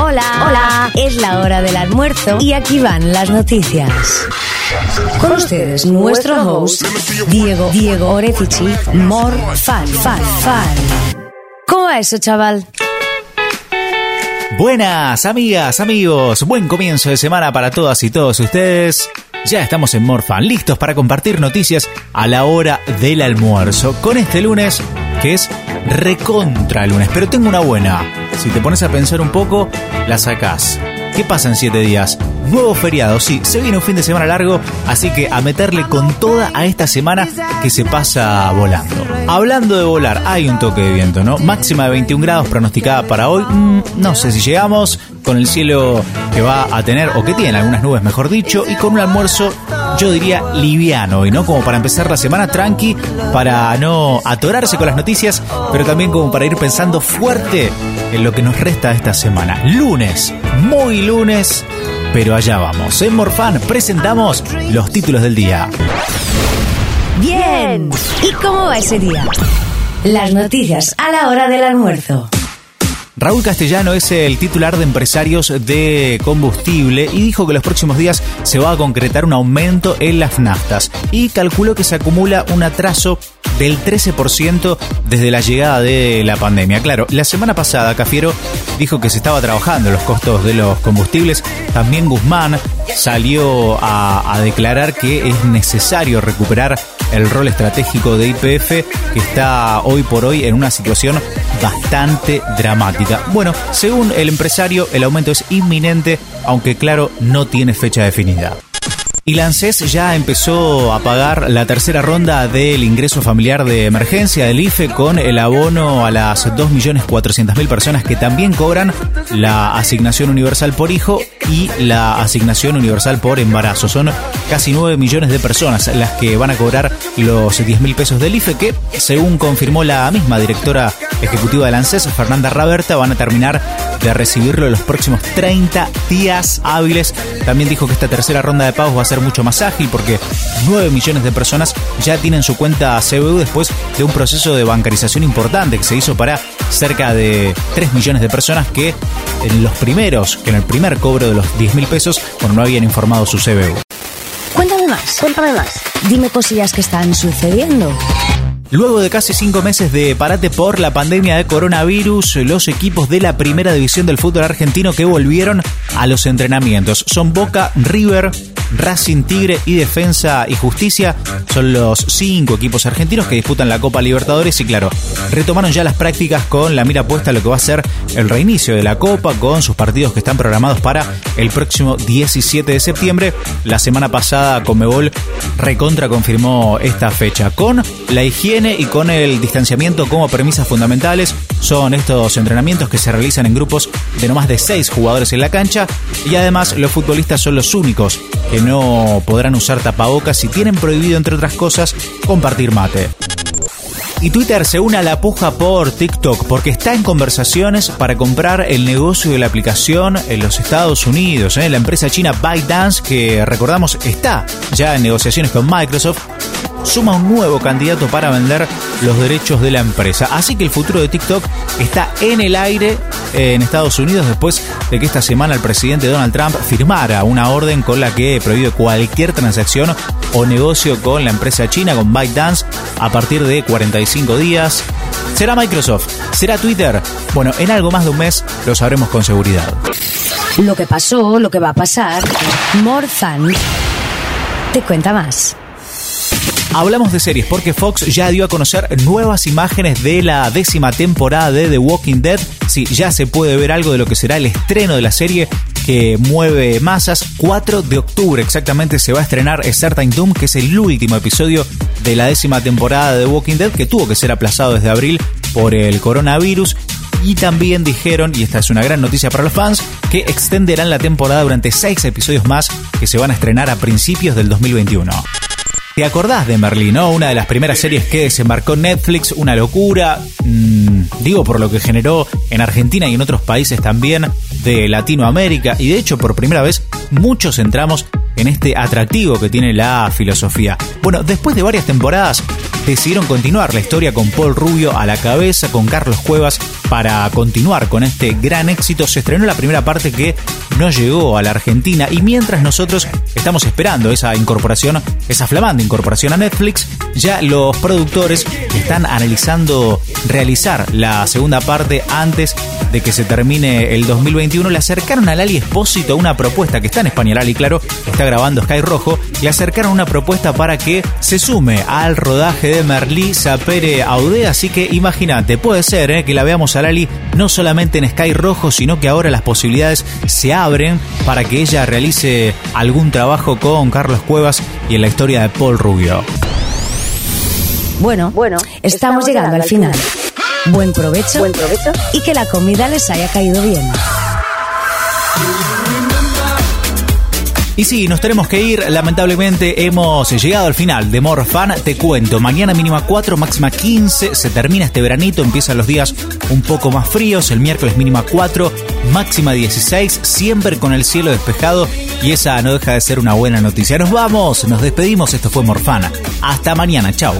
Hola, hola, es la hora del almuerzo y aquí van las noticias. Con ustedes, nuestro host, Diego, Diego Orefici, More Fan, Fan, Fan. ¿Cómo va eso, chaval? Buenas amigas, amigos, buen comienzo de semana para todas y todos ustedes. Ya estamos en Morfan, listos para compartir noticias a la hora del almuerzo. Con este lunes, que es recontra lunes, pero tengo una buena. Si te pones a pensar un poco, la sacás. ¿Qué pasa en 7 días? Nuevo feriado, sí, se viene un fin de semana largo, así que a meterle con toda a esta semana que se pasa volando. Hablando de volar, hay un toque de viento, ¿no? Máxima de 21 grados pronosticada para hoy. Mm, no sé si llegamos, con el cielo que va a tener, o que tiene algunas nubes, mejor dicho, y con un almuerzo, yo diría, liviano, y no como para empezar la semana tranqui, para no atorarse con las noticias, pero también como para ir pensando fuerte en lo que nos resta esta semana. Lunes, muy lunes, pero allá vamos. En Morfan presentamos los títulos del día. Bien. ¿Y cómo va ese día? Las noticias a la hora del almuerzo. Raúl Castellano es el titular de empresarios de combustible y dijo que los próximos días se va a concretar un aumento en las naftas y calculó que se acumula un atraso del 13% desde la llegada de la pandemia. Claro, la semana pasada Cafiero dijo que se estaba trabajando los costos de los combustibles. También Guzmán salió a declarar que es necesario recuperar el rol estratégico de IPF está hoy por hoy en una situación bastante dramática. Bueno, según el empresario, el aumento es inminente, aunque claro, no tiene fecha definida. Y la ANSES ya empezó a pagar la tercera ronda del ingreso familiar de emergencia del IFE con el abono a las 2.400.000 personas que también cobran la asignación universal por hijo y la asignación universal por embarazo. Son casi 9 millones de personas las que van a cobrar los 10.000 pesos del IFE que, según confirmó la misma directora ejecutiva de la ANSES, Fernanda Raberta, van a terminar de recibirlo en los próximos 30 días hábiles. También dijo que esta tercera ronda de pagos va a ser mucho más ágil porque 9 millones de personas ya tienen su cuenta CBU después de un proceso de bancarización importante que se hizo para cerca de 3 millones de personas que en los primeros, que en el primer cobro de los 10 mil pesos, bueno, no habían informado su CBU. Cuéntame más, cuéntame más. Dime cosillas que están sucediendo. Luego de casi cinco meses de parate por la pandemia de coronavirus, los equipos de la primera división del fútbol argentino que volvieron a los entrenamientos son Boca, River, Racing Tigre y Defensa y Justicia. Son los cinco equipos argentinos que disputan la Copa Libertadores y claro, retomaron ya las prácticas con la mira puesta a lo que va a ser el reinicio de la Copa con sus partidos que están programados para el próximo 17 de septiembre. La semana pasada Comebol recontra confirmó esta fecha con la higiene y con el distanciamiento como premisas fundamentales. Son estos entrenamientos que se realizan en grupos de no más de seis jugadores en la cancha y además los futbolistas son los únicos que no podrán usar tapabocas y tienen prohibido, entre otras cosas, compartir mate. Y Twitter se une a la puja por TikTok porque está en conversaciones para comprar el negocio de la aplicación en los Estados Unidos. ¿eh? La empresa china ByteDance, que recordamos está ya en negociaciones con Microsoft, suma un nuevo candidato para vender los derechos de la empresa. Así que el futuro de TikTok está en el aire en Estados Unidos después de que esta semana el presidente Donald Trump firmara una orden con la que prohíbe cualquier transacción o negocio con la empresa china, con ByteDance, a partir de 45 días. ¿Será Microsoft? ¿Será Twitter? Bueno, en algo más de un mes lo sabremos con seguridad. Lo que pasó, lo que va a pasar. Morzan te cuenta más. Hablamos de series porque Fox ya dio a conocer nuevas imágenes de la décima temporada de The Walking Dead. Sí, ya se puede ver algo de lo que será el estreno de la serie que mueve masas. 4 de octubre exactamente se va a estrenar A Certain Doom, que es el último episodio de la décima temporada de Walking Dead, que tuvo que ser aplazado desde abril por el coronavirus. Y también dijeron, y esta es una gran noticia para los fans, que extenderán la temporada durante 6 episodios más que se van a estrenar a principios del 2021. ¿Te acordás de Merlin, no? Una de las primeras series que desembarcó Netflix, una locura, mmm, digo por lo que generó en Argentina y en otros países también de Latinoamérica y de hecho por primera vez muchos entramos en este atractivo que tiene la filosofía. Bueno, después de varias temporadas decidieron continuar la historia con Paul Rubio a la cabeza, con Carlos Cuevas para continuar con este gran éxito, se estrenó la primera parte que no llegó a la Argentina y mientras nosotros estamos esperando esa incorporación, esa flamante incorporación a Netflix, ya los productores están analizando realizar la segunda parte antes de que se termine el 2021. Le acercaron a Lali Espósito una propuesta que está en España, Lali, claro, está grabando Sky Rojo, le acercaron una propuesta para que se sume al rodaje de Merlí Sapere Aude, así que imagínate, puede ser eh, que la veamos a No solamente en Sky Rojo, sino que ahora las posibilidades se abren para que ella realice algún trabajo con Carlos Cuevas y en la historia de Paul Rubio. Bueno, bueno, estamos, llegando, al final. Buen provecho, Buen provecho y que la comida les haya caído bien. Y sí, nos tenemos que ir. Lamentablemente hemos llegado al final de More Fan. Te cuento, mañana mínima 4, máxima 15. Se termina este veranito, empiezan los días un poco más fríos. El miércoles mínima 4, máxima 16. Siempre con el cielo despejado. Y esa no deja de ser una buena noticia. Nos vamos, nos despedimos. Esto fue Morfana. Hasta mañana, chao.